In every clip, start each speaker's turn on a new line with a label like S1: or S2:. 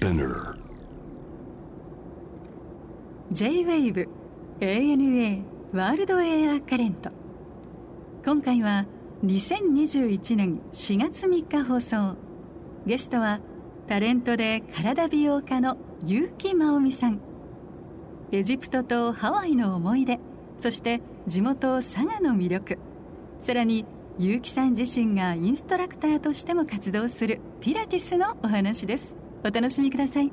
S1: Spinner.
S2: J-WAVE ANA ワールドエアカレント今回は2021年4月3日放送。ゲストはタレントで体美容家の結城真央美さん。エジプトとハワイの思い出そして地元佐賀の魅力。さらに結城さん自身がインストラクターとしても活動するピラティスのお話です。お楽しみください。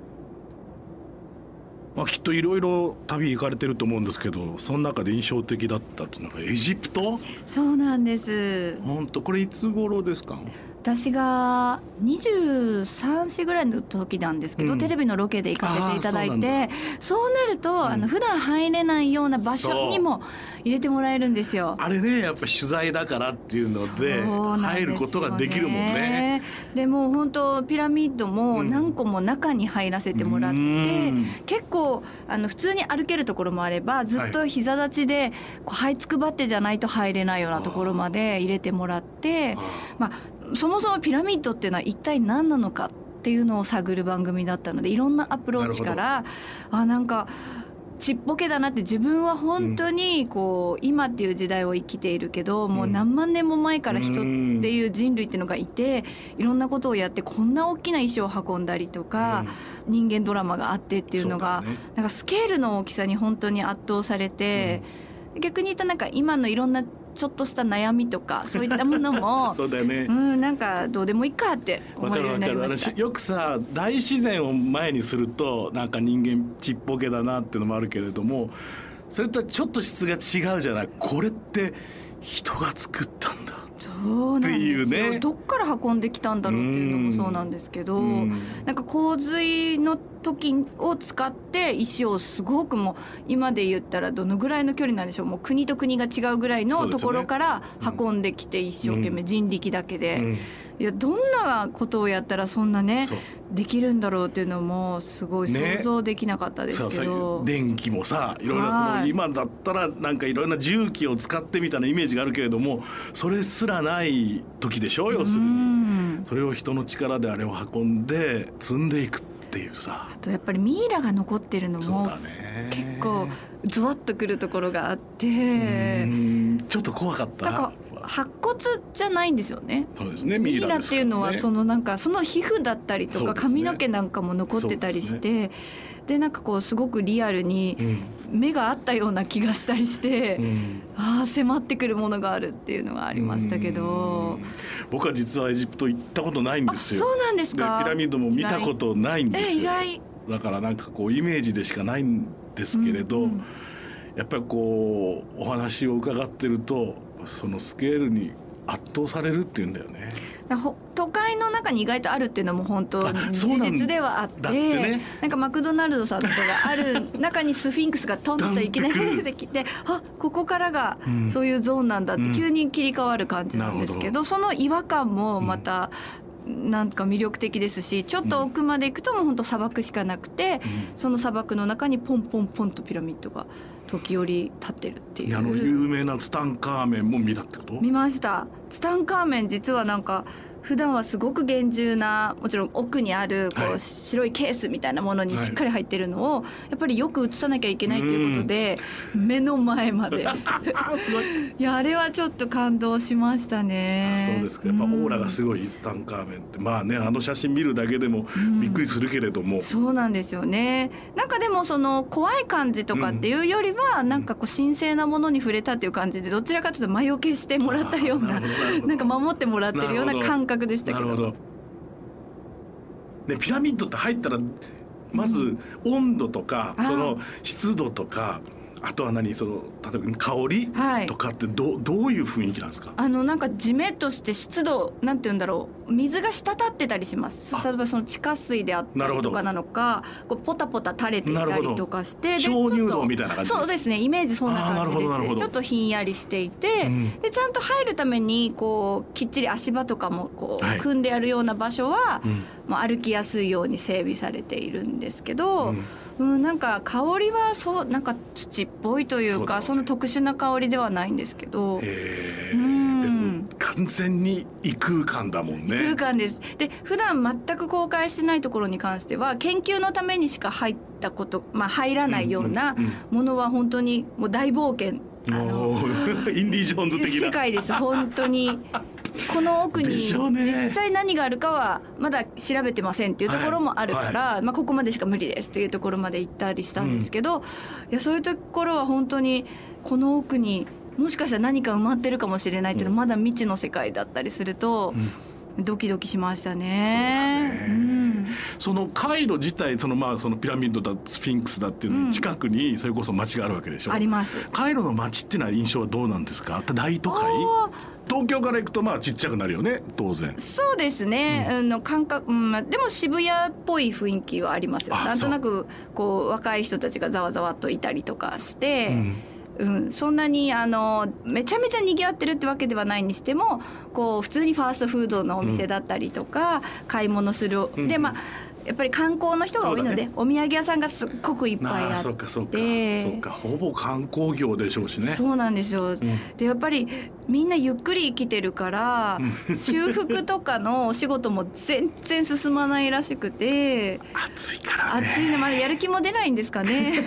S3: まあ、きっといろいろ旅行かれてると思うんですけどその中で印象的だったっていうのがエジプト？
S4: そうなんです。
S3: 本当？これいつ頃ですか？
S4: 私が23歳ぐらいの時なんですけど、うん、テレビのロケで行かせていただいてそうなると、うん、あの普段入れないような場所にも入れてもらえるんですよ。
S3: あれねやっぱ取材だからっていうので入ることができるもんね。
S4: でも本当ピラミッドも何個も中に入らせてもらって、うん、結構あの普通に歩けるところもあればずっと膝立ちでこう這いつくばってじゃないと入れないようなところまで入れてもらってまあそもそもピラミッドっていうのは一体何なのかっていうのを探る番組だったのでいろんなアプローチからあなんかちっぽけだなって自分は本当にこう、今っていう時代を生きているけど、もう何万年も前から人っていう人類っていうのがいていろんなことをやってこんな大きな石を運んだりとか、人間ドラマがあってっていうのがなんかスケールの大きさに本当に圧倒されて、逆に言うとなんか今のいろんなちょっとした悩みとかそういったものも
S3: そうだよね、
S4: うん、なんかどうでもいいかって思えるようになりました。
S3: よくさ大自然を前にするとなんか人間ちっぽけだなっていうのもあるけれどもそれとはちょっと質が違うじゃない。これって人が作ったんだ
S4: そうなんですよ、ね、どっから運んできたんだろうっていうのもそうなんですけど、ん。なんか洪水の時を使って石をすごくもう今で言ったらどのぐらいの距離なんでしょう。もう国と国が違うぐらいのところから運んできて一生懸命人力だけで。いやどんなことをやったらそんなねできるんだろうっていうのもすごい想像できなかったですけど、
S3: ね、電気もさいろいろその今だったらなんかいろんな重機を使ってみたいなイメージがあるけれどもそれすらない時でしょ要するに。それを人の力であれを運んで積んでいくっていうさ。
S4: あとやっぱりミイラが残ってるのも結構ズワッとくるところがあって。
S3: ちょっと怖かった。
S4: 白骨じゃないんですよね。
S3: そうですね。
S4: ミイラっていうのはそのなんかその皮膚だったりとか髪の毛なんかも残ってたりして、でなんかこうすごくリアルに目があったような気がしたりして、うん、ああ迫ってくるものがあるっていうのがありましたけど。
S3: 僕は実はエジプト行ったことないんですよ。
S4: そうなんですか？
S3: ピラミッドも見たことないんですよ。だからなんかこうイメージでしかないんですけれど、うんうん、やっぱりこうお話を伺ってるとそのスケールに圧倒されるっていうんだよね。
S4: 都会の中に意外とあるっていうのも本当事実ではあってね、なんかマクドナルドさんとかがある中にスフィンクスがトンといきなり出てきてあここからがそういうゾーンなんだって急に切り替わる感じなんですけど、うん、その違和感もまた、なんか魅力的ですしちょっと奥まで行くともう本当砂漠しかなくて、うん、その砂漠の中にポンポンポンとピラミッドが時折立ってるっていう。
S3: あの有名なツタンカーメンも見たってこと？
S4: 見ました。ツタンカーメン実はなんか普段はすごく厳重なもちろん奥にあるこう白いケースみたいなものにしっかり入ってるのをやっぱりよく映さなきゃいけないっていうことで目の前まで。い。いやあれはちょっと感動しましたね。
S3: そうですか。やっぱオーラがすごいツタンカーメンって。まあねあの写真見るだけでもびっくりするけれども、
S4: そうなんですよね。なんかでもその怖い感じとかっていうよりは、なんかこう神聖なものに触れたっていう感じでどちらかというと魔除けしてもらったようななんか守ってもらってるような感覚覚でしたけど。なるほど。
S3: でピラミッドって入ったらまず温度とか、うん、その湿度とかあとは何その例えば香りとかってど,、はい、どういう雰囲気なんですか？
S4: あのなんかじめっとして湿度なんて言うんだろう。水が滴ってたりします。例えばその地下水であったりとかなのかこうポタポタ垂れていたりとかして
S3: 鍾乳洞みたいな感じ？
S4: そうですねイメージそんな感じですね。ちょっとひんやりしていて、うん、でちゃんと入るためにこうきっちり足場とかもこう組んであるような場所は、はい、まあ、歩きやすいように整備されているんですけど、うんうん、なんか香りはそうなんか土っぽいというかそ、ね,、の特殊な香りではないんですけど。
S3: うん、でもか完全に異空間だもんね。
S4: 空間です。で普段全く公開してないところに関しては研究のためにしか入ったことまあ入らないようなものは本当にもう大冒険。
S3: あの インディ・ジョーンズ的な。
S4: 世界です。本当にこの奥に実際何があるかはまだ調べてませんっていうところもあるから、はい。はい、まあ、ここまでしか無理ですっていうところまで行ったりしたんですけど、うん、いやそういうところは本当にこの奥にもしかしたら何か埋まってるかもしれないっていうのはまだ未知の世界だったりすると。うんドキドキしましたね。
S3: そ、ねうん、そのカイロ自体そのまあそのピラミッドだスフィンクスだっていうの近くにそれこそ街があるわけでしょ。
S4: あります。
S3: カイロの街っていうのは印象はどうなんですか？大都会？東京から行くとまあちっちゃくなるよね当然
S4: そうですね、うん、の感覚、うん、でも渋谷っぽい雰囲気はありますよなんとなくこう若い人たちがざわざわといたりとかして、うんうん、そんなにあのめちゃめちゃ賑わってるってわけではないにしてもこう普通にファーストフードのお店だったりとか、うん、買い物する、うん、でまあやっぱり観光の人が多いので、ね、お土産屋さんがすっごくいっぱいあって。そうかそうか。
S3: そうか。ほぼ観光業でしょうしね。
S4: そうなんですよ、うん、でやっぱりみんなゆっくり生きてるから修復とかのお仕事も全然進まないらしくて。
S3: 暑いからね。
S4: 暑いねまだやる気も出ないんですかね。
S3: ね。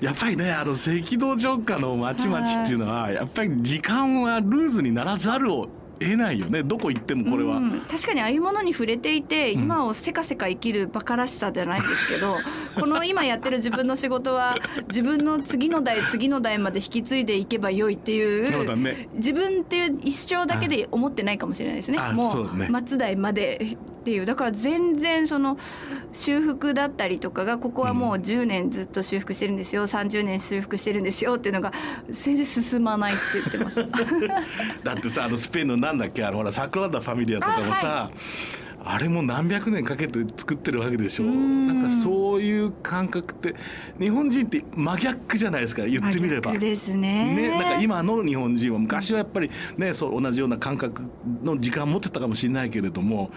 S3: やっぱりねあの赤道直下の町々っていうのはやっぱり時間はルーズにならざるを得ないよね。どこ行ってもこれは、うん、
S4: 確かにああいうものに触れていて、今をせかせか生きるバカらしさじゃないんですけど この今やってる自分の仕事は自分の次の代次の代まで引き継いでいけばよいっていう、ね、自分っていう一生だけで思ってないかもしれないですね。もう末代までっていう。だから全然その修復だったりとかがここはもう10年ずっと修復してるんですよ、うん、30年修復してるんですよっていうのが全然進まないって言ってます。
S3: だってさあのスペインのなんだっけあのほらサクラダ・ファミリアとかもさ、あれも何百年かけて作ってるわけでしょ。うなんかそういう感覚って日本人って真逆じゃないですか言ってみれば。
S4: ですね。
S3: ねなんか今の日本人は昔はやっぱりねそう同じような感覚の時間持ってたかもしれないけれども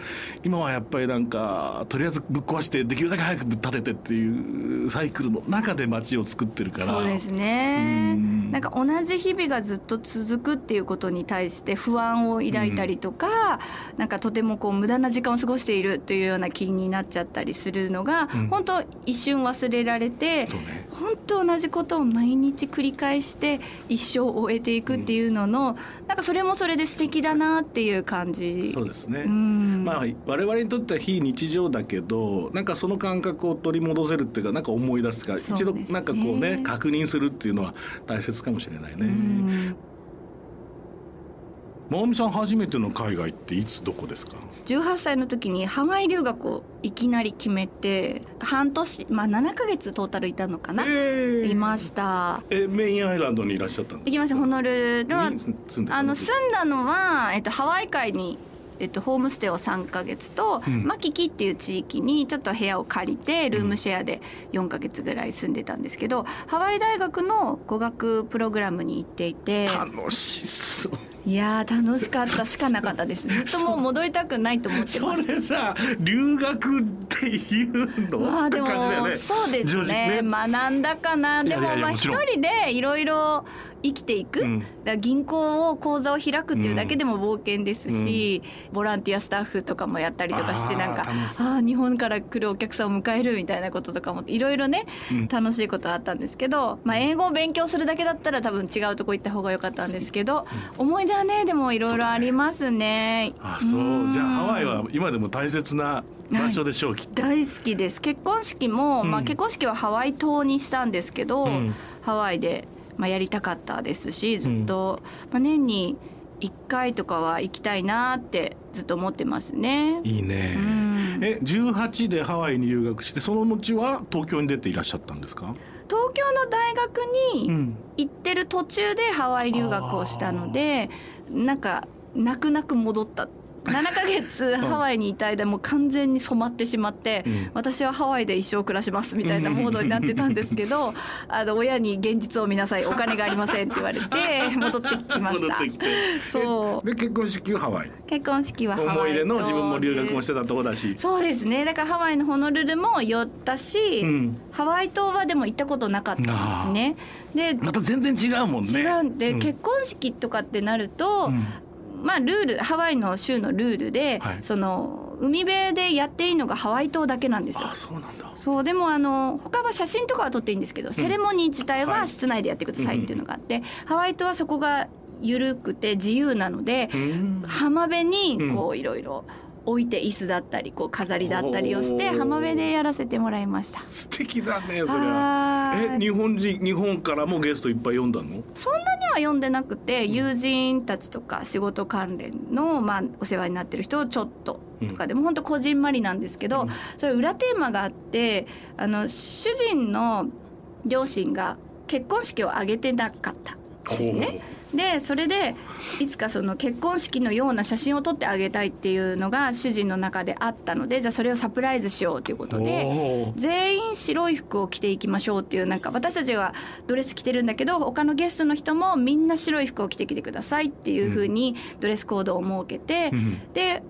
S3: 今はやっぱりなんかとりあえずぶっ壊してできるだけ早くぶっ立ててっていうサイクルの中で街を作ってるから。
S4: そうですね。なんか同じ日々がずっと続くっていうことに対して不安を抱いたりとか、うん、なんかとてもこう無駄な時間を過ごしているというような気になっちゃったりするのが、うん、本当一瞬忘れられて、ね、本当同じことを毎日繰り返して一生を終えていくっていうのの、うん、なんかそれもそれで素敵だなっていう感じ。
S3: そうですね、うん、まあ我々にとっては非日常だけどなんかその感覚を取り戻せるっていうかなんか思い出すか、ね、一度なんかこうね確認するっていうのは大切かもしれないね。まおみさん初めての海外っていつどこですか
S4: ？18歳の時にハワイ留学をいきなり決めて半年まあ7か月トータルいたのかな、えー、いました。
S3: えメインアイランドにいらっしゃったんです
S4: 行きましたホノルルではあの住んだのは、えっと、ハワイ海にえっと、ホームステイを3か月と、うん、マキキっていう地域にちょっと部屋を借りてルームシェアで4か月ぐらい住んでたんですけど、ハワイ大学の語学プログラムに行っていて。
S3: 楽しそう
S4: いや楽しかった。しかなかったです。ずっともう戻りたくないと思ってます。
S3: それさ留学っていうの
S4: まあでも、ね、そうですね、ね、学んだかな。でもまあ一人でいろいろ生きていく、うん、だ銀行を口座を開くっていうだけでも冒険ですし、うん、ボランティアスタッフとかもやったりとかしてなんかああ日本から来るお客さんを迎えるみたいなこととかもいろいろね、うん、楽しいことあったんですけど、まあ、英語を勉強するだけだったら多分違うとこ行った方が良かったんですけど、思い出はねでもいろいろありますね。
S3: あそう。じゃあハワイは今でも大切な場所でしょう、はい、
S4: 大好きです。結婚式も、まあ、結婚式はハワイ島にしたんですけど、ハワイでまあ、やりたかったですしずっと、うん、まあ、年に1回とかは行きたいなってずっと思ってますね。
S3: いいね。うん、え18でハワイに留学してその後は東京に出ていらっしゃったんですか？
S4: 大学に行ってる途中でハワイ留学をしたので、うん、なんか泣く泣く戻った7か月ハワイにいた間もう完全に染まってしまって、うん、私はハワイで一生暮らしますみたいなモードになってたんですけど あの親に現実を見なさいお金がありませんって言われて 戻ってきました。
S3: そう。で結婚式はハワイ？
S4: 結婚式はハワイ
S3: 思い出の自分も留学もしてたとこだし。
S4: そうですね。だからハワイのホノルルも寄ったし、うん、ハワイ島はでも行ったことなかったんですね。
S3: でまた全然違うもんね。
S4: 違うんで、うん、結婚式とかってなると、まあルールハワイの州のルールで、はい、その海辺でやっていいのがハワイ島だけなんですよ。
S3: あそうなんだ。
S4: そうでもあの他は写真とかは撮っていいんですけど、うん、セレモニー自体は室内でやってくださいっていうのがあって、はい、ハワイ島はそこが緩くて自由なので、浜辺にこういろいろ。置いて椅子だったりこう飾りだったりをして浜辺でやらせてもらいました。
S3: 素敵だねそれは。え日本人日本からもゲストいっぱい呼んだの？
S4: そんなには呼んでなくて友人たちとか仕事関連の、まあ、お世話になってる人をちょっととかでも本当こじんまりなんですけど、それ裏テーマがあってあの主人の両親が結婚式を挙げてなかったんですね。でそれでいつかその結婚式のような写真を撮ってあげたいっていうのが主人の中であったのでじゃあそれをサプライズしようということで全員白い服を着ていきましょうっていうなんか私たちはドレス着てるんだけど他のゲストの人もみんな白い服を着てきてくださいっていうふうにドレスコードを設けて、で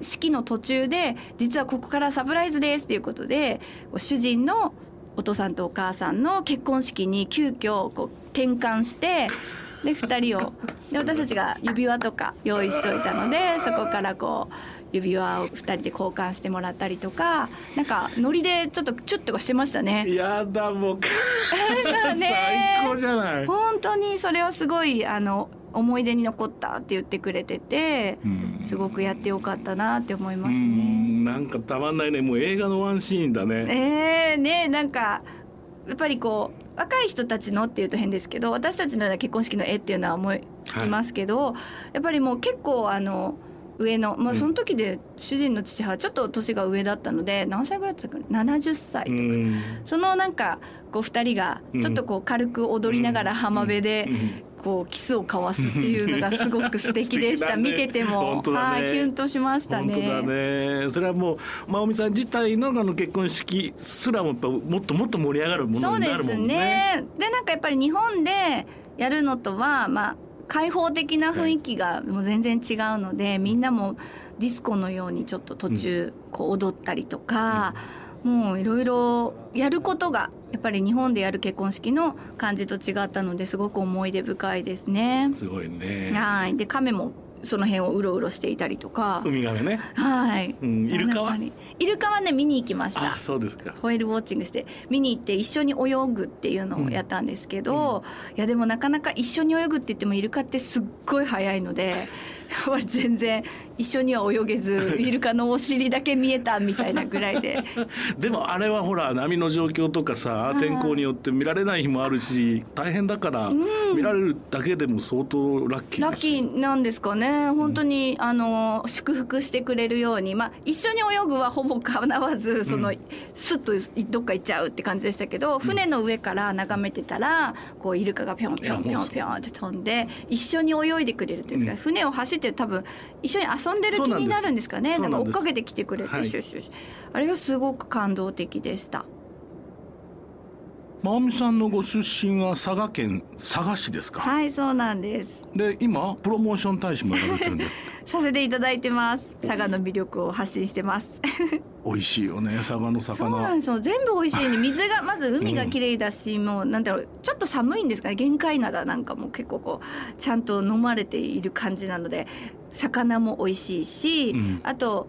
S4: 式の途中で実はここからサプライズですっていうことで主人のお父さんとお母さんの結婚式に急遽こう転換してで2人を。で私たちが指輪とか用意しといたのでそこからこう指輪を2人で交換してもらったりとかなんかノリでちょっとチュッとかしてましたね。
S3: やだもう。ね、最高じゃない。
S4: 本当にそれはすごいあの思い出に残ったって言ってくれてて、すごくやってよかったなって思いますね。
S3: なんかたまんないね。もう映画のワンシーンだ
S4: ね。えー、ねなんかやっぱりこう若い人たちのっていうと変ですけど私たちのような結婚式の絵っていうのは思いつきますけど、はい、やっぱりもう結構あの上のまあその時で主人の父はちょっと年が上だったので、何歳ぐらいだったかな？70歳とか、そのなんかこう2人がちょっとこう軽く踊りながら浜辺でこうキスを交わすっていうのがすごく素敵でした、ね、見てても、ね、はいキュンとしましたね。
S3: 本当だねそれはもう真央美さん自体のあの結婚式すらもやっぱもっともっと盛り上がるものになるもんね。そうですね
S4: でなんかやっぱり日本でやるのとはまあ開放的な雰囲気がもう全然違うので、はい、みんなもディスコのようにちょっと途中こう踊ったりとか。うんもういろいろやることがやっぱり日本でやる結婚式の感じと違ったのですごく思い出深いですね。
S3: すごいね。
S4: はい。で亀もその辺をうろうろしていたりとか。
S3: ウミガメね。
S4: はい。
S3: うん、イルカは？
S4: イルカはね見に行きました。
S3: そうですか。
S4: ホエールウォッチングして見に行って一緒に泳ぐっていうのをやったんですけど、うんうん、いやでもなかなか一緒に泳ぐって言ってもイルカってすっごい速いので。全然一緒には泳げずイルカのお尻だけ見えたみたいなぐらいで。
S3: でもあれはほら波の状況とかさ天候によって見られない日もあるし大変だから、見られるだけでも相当ラッキ
S4: ーラッキーなんですかね。本当に、うん、あの祝福してくれるように。まあ一緒に泳ぐはほぼかなわずその、うん、スッとどっか行っちゃうって感じでしたけど船の上から眺めてたらこうイルカがぴょんぴょんぴょんぴょんって飛んで一緒に泳いでくれるっていうんですか、船を走って多分一緒に遊んでる気になるんですかね。なんか追っかけてきてくれて、はい、シュッシュッ。あれはすごく感動的でした。
S3: 真美さんのご出身は佐賀県佐賀市ですか？
S4: はいそうなんです。
S3: で今プロモーション大使もやられてるんで。
S4: させていただいてます。佐賀の魅力を発信してます。
S3: 美味しいよね佐賀の魚。
S4: そうなんですよ。全部美味しいね水が まず海が綺麗だし、うん、もうなんだろうちょっと寒いんですかね。限界灘なんかも結構こうちゃんと飲まれている感じなので魚も美味しいし、うん、あと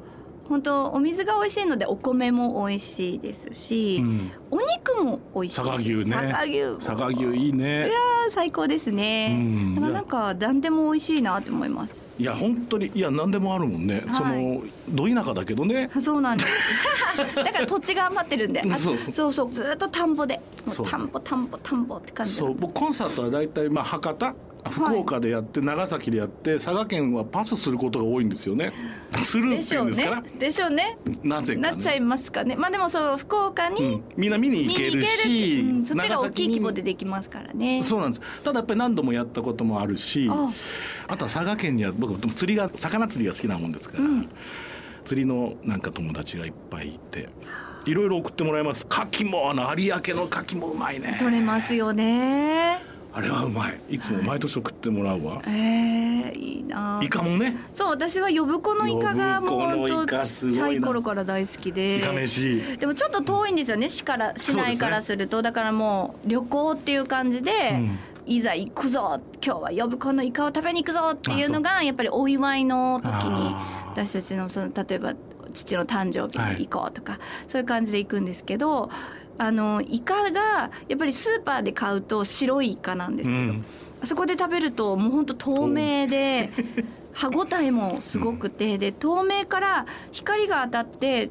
S4: 本当お水が美味しいのでお米も美味しいですし、うん、お肉も美味しい佐賀
S3: 牛ね。佐賀牛佐賀牛いいね。
S4: いや最高ですね、うん、なんか何でも美味しいなと思います。
S3: いや本当にいや何でもあるもんね、はい、そのど田舎だけどね。
S4: そうなんです。だから土地が余ってるんでそうそうそう。ずっと田んぼで田んぼ田んぼ田んぼって感じ
S3: そう僕コンサートは大体まあ博多福岡でやって、長崎でやって佐賀県はパスすることが多いんですよね。するっていうんですから
S4: でしょうね
S3: なぜか、
S4: ね、なっちゃいますかねまあでもそう福岡に、うん、
S3: みんな見に行けるし、
S4: うん、そっちが大きい規模でできますからね
S3: そうなんですただやっぱり何度もやったこともあるしあとは佐賀県には僕釣りが魚釣りが好きなもんですから、うん、釣りのなんか友達がいっぱいいて。いろいろ送ってもらいます。牡蠣もあの有明の牡蠣もうまいね。
S4: 取れますよね。
S3: あれはうまい。いつも毎年送ってもらうわ、
S4: ええー、いいな。
S3: イカもね。
S4: そう私は呼子のイカがもう本当ちっちゃい頃から大好きで。でもちょっと遠いんですよね市から市内からすると。だからもう旅行っていう感じで、いざ行くぞ今日は呼子のイカを食べに行くぞっていうのがやっぱりお祝いの時に私たちのその例えば父の誕生日に行こうとか、はい、そういう感じで行くんですけどあのイカがやっぱりスーパーで買うと白いイカなんですけど、うん、あそこで食べるともうほんと透明で 歯ごたえもすごくて、で透明から光が当たって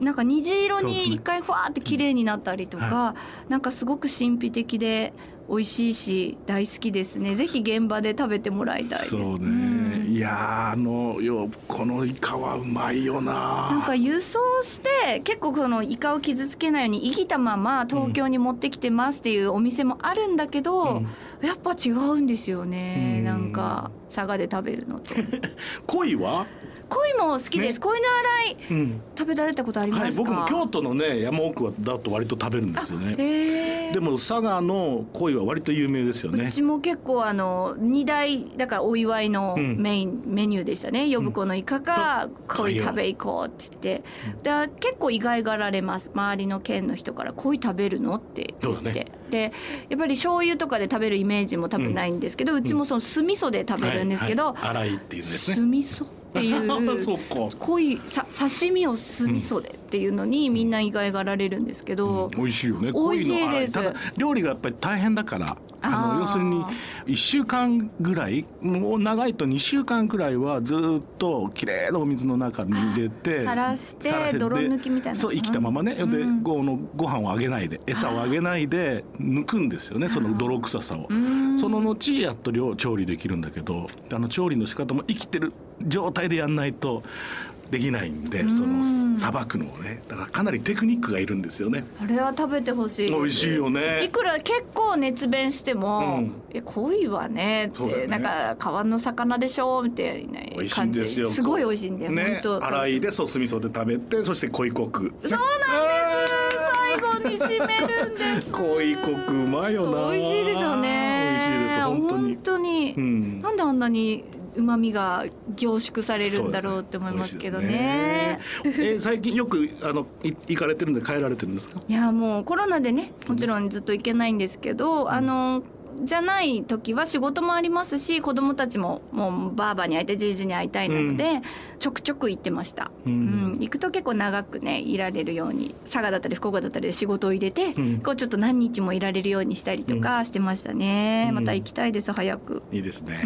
S4: なんか虹色に一回ふわって綺麗になったりとか、はい、なんかすごく神秘的で美味しいし大好きですね。ぜひ現場で食べてもらいたいです。そうね、う
S3: ん、いやあのよこのイカはうまいよな。
S4: なんか輸送して結構このイカを傷つけないように生きたまま東京に持ってきてますっていうお店もあるんだけど、うん、やっぱ違うんですよね、うん、なんか佐賀で食べるのと
S3: 鯉 は？
S4: 鯉も好きです。鯉、の洗い、うん、食べられたことあります、はい、
S3: 僕も京都のね山奥はだと割と食べるんですよね。でも佐賀の鯉は割と有名ですよね。
S4: うちも結構あの二大だからお祝いのメイン、うん、メニューでしたね。呼子のイカか鯉食べ行こうって言って、で結構意外がられます。周りの県の人から鯉食べるの？って言って。ね、でやっぱり醤油とかで食べるイメージも多分ないんですけど、うちもその酢味噌で食べるんですけど、
S3: はいはい、いっていうんですね。
S4: 酢味噌？っていう 濃いさ刺身を酢味噌でっていうのにみんな意外がられるんですけど、
S3: うん、美味しいよね。
S4: 美味しいです。ただ
S3: 料理がやっぱり大変だからあの要するに1週間ぐらいもう長いと2週間くらいはずっときれいなお水の中に入れて
S4: さらして泥抜きみたいな。
S3: そう生きたままね、うん、でごのご飯をあげないで餌をあげないで抜くんですよねその泥臭さを。その後やっと調理できるんだけどあの調理の仕方も生きてる状態でやんないとできないんでそのさばくのをね。だからかなりテクニックがいるんですよね。
S4: あれは食べてほしい。
S3: 美味しいよね。
S4: いくら結構熱弁しても「うん、え恋はね」って、ね、なんか川の魚でしょみたいな
S3: 美味しいんですよ。
S4: すごい美味しいんだよ
S3: ね。洗いでソース味噌で食べてそして濃いコク。
S4: そうなんです。最後に締めるんです。
S3: 濃いコクうまいよな。
S4: 美味しいですよね。
S3: 美味しいです本当に。
S4: 本当に、うん、なんであんなにうまみが凝縮されるんだろうって思いますけどね。ね。
S3: えー、最近よくあの行かれてるんで帰られてるんですか？
S4: いやもうコロナでねもちろんずっと行けないんですけど、うん、あの。じゃない時は仕事もありますし子供たちももうばあばに会いたいじいじに会いたいなので、うん、ちょくちょく行ってました、うん、うん、行くと結構長くねいられるように佐賀だったり福岡だったりで仕事を入れて、うん、こうちょっと何日もいられるようにしたりとかしてましたね、また行きたいです早く。
S3: いいですね、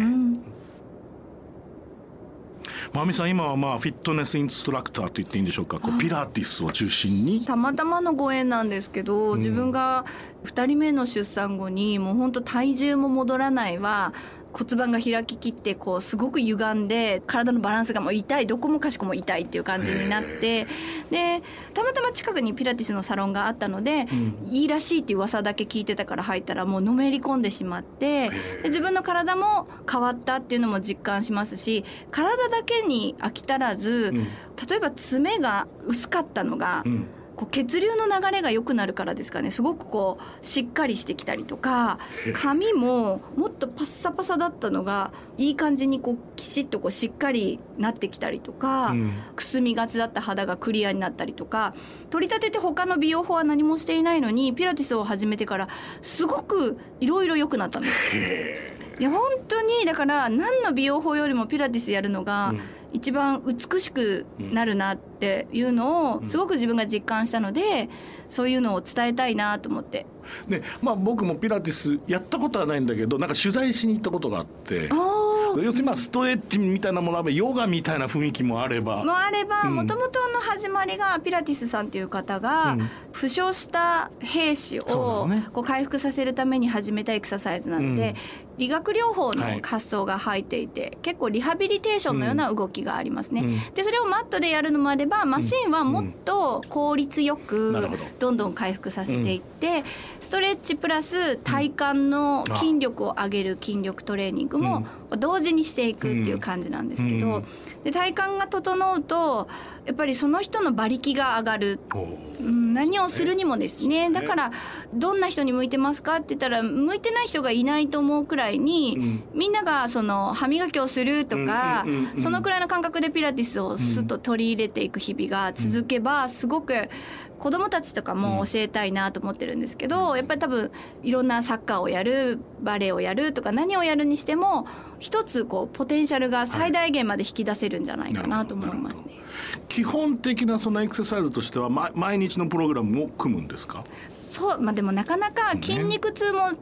S3: まみさん今はまあフィットネスインストラクターと言っていいんでしょうか。こうピラティスを中心に。
S4: たまたまのご縁なんですけど、自分が2人目の出産後にもう本当体重も戻らないは骨盤が開ききってこうすごく歪んで体のバランスがもう痛いどこもかしこも痛いっていう感じになってでたまたま近くにピラティスのサロンがあったので、うん、いいらしいっていう噂だけ聞いてたから入ったらもうのめり込んでしまってで自分の体も変わったっていうのも実感しますし体だけに飽き足らず、うん、例えば爪が薄かったのが、うんこう血流の流れが良くなるからですかね。すごくこうしっかりしてきたりとか髪ももっとパッサパサだったのがいい感じにこうきちっとこうしっかりなってきたりとか、うん、くすみがちだった肌がクリアになったりとか取り立てて他の美容法は何もしていないのにピラティスを始めてからすごくいろいろ良くなったんです。いや本当にだから何の美容法よりもピラティスやるのが、うん一番美しくなるなっていうのをすごく自分が実感したので、そういうのを伝えたいなと思って。
S3: ねまあ、僕もピラティスやったことはないんだけどなんか取材しに行ったことがあって。要するにまあストレッチみたいなものはヨガみたいな雰囲気もあれば。
S4: もあればもともとの始まりがピラティスさんという方が、負傷した兵士をこう回復させるために始めたエクササイズなので、理学療法の発想が入っていて、はい、結構リハビリテーションのような動きがありますね。うん、でそれをマットでやるのもあればマシンはもっと効率よくど。んどん回復させていって、ストレッチプラス体幹の筋力を上げる筋力トレーニングも同時にしていくっていう感じなんですけど、で体幹が整うとやっぱりその人の馬力が上がる、うん、何をするにもですねだからどんな人に向いてますかって言ったら向いてない人がいないと思うくらいに、うん、みんながその歯磨きをするとか、そのくらいの感覚でピラティスをすっと取り入れていく日々が続けばすごく子どもたちとかも教えたいなと思ってるんですけど、やっぱり多分いろんなサッカーをやるバレエをやるとか何をやるにしても一つこうポテンシャルが最大限まで引き出せるんじゃないかなと思いますね。
S3: 基本的なそのエクササイズとしては毎日のプログラムを組むんですか？
S4: そうまあでもなかなか筋肉痛も、ね、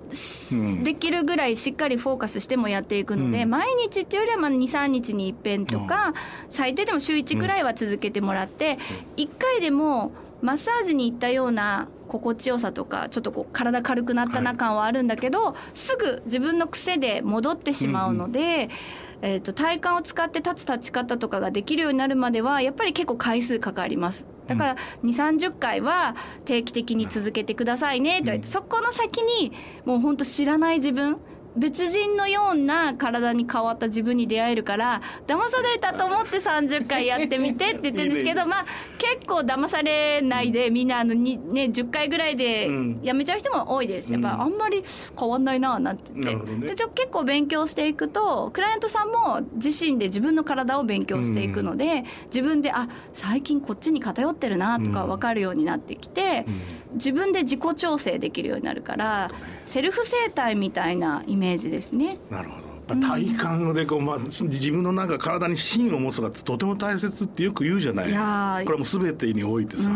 S4: できるぐらいしっかりフォーカスしてもやっていくので、うん、毎日っていうよりはまあ23日にいっぺんとか、うん、最低でも週1ぐらいは続けてもらって、うん、1回でもマッサージに行ったような心地よさとかちょっとこう体軽くなったな感はあるんだけど、はい、すぐ自分の癖で戻ってしまうので。うんえーと、体幹を使って立つ立ち方とかができるようになるまではやっぱり結構回数かかります。だから2 3 0回は定期的に続けてくださいねって言われて、そこの先にもうほんと知らない自分別人のような体に変わった自分に出会えるから騙されたと思って30回やってみてって言ってるんですけど まあ結構騙されないでみんなあのに、ね、10回ぐらいでやめちゃう人も多いです。やっぱあんまり変わんないななんて言って、ね、で結構勉強していくとクライアントさんも自身で自分の体を勉強していくので自分であ最近こっちに偏ってるなとか分かるようになってきて自分で自己調整できるようになるからセルフ整体みたいなイメージメージですね。
S3: なるほど。体幹でこう、まあ、自分のなんか体に芯を持つがとても大切ってよく言うじゃない。いこれも全てにおいてさ。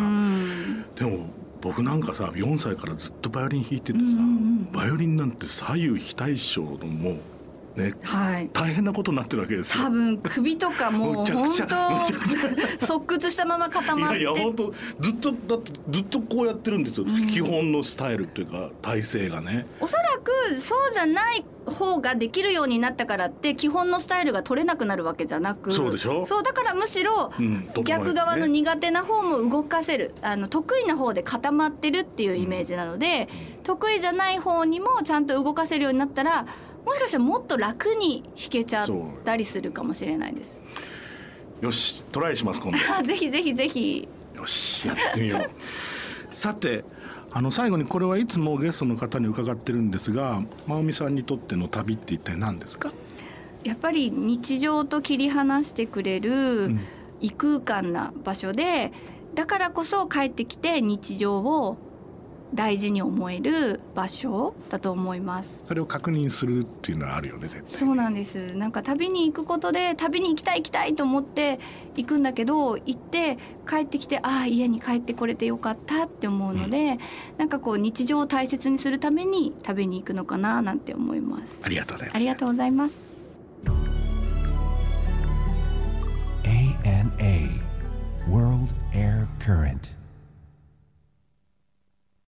S3: でも僕なんかさ4歳からずっとバイオリン弾いててさ、バイオリンなんて左右非対称のもうね、はい、大変なことになってるわけです
S4: 多分首とかもう本当側屈したまま固まって。いやいや
S3: 本当ずっとだってずっとこうやってるんですよ、うん、基本のスタイルっていうか体勢がね。
S4: おそらくそうじゃない方ができるようになったからって基本のスタイルが取れなくなるわけじゃなく。
S3: そうでしょ？
S4: そうだからむしろ逆側の苦手な方も動かせる、あの得意な方で固まってるっていうイメージなので、うん、得意じゃない方にもちゃんと動かせるようになったらもしかしたらもっと楽に弾けちゃったりするかもしれないです。
S3: よしトライします今度。
S4: ぜひぜひぜひ。
S3: よしやってみよう。さてあの最後にこれはいつもゲストの方に伺ってるんですが真海さんにとっての旅って一体何ですか？
S4: やっぱり日常と切り離してくれる異空間な場所で、だからこそ帰ってきて日常を大事に思える場所だと思います。
S3: それを確認するっていうのはあるよね絶対
S4: そうなんです。なんか旅に行くことで旅に行きたい行きたいと思って行くんだけど行って帰ってきてああ家に帰ってこれてよかったって思うので、うん、なんかこう日常を大切にするために食べに行くのかななんて思います。
S3: ありがとうございます
S4: ありがとうございます。
S1: ANA World Air Current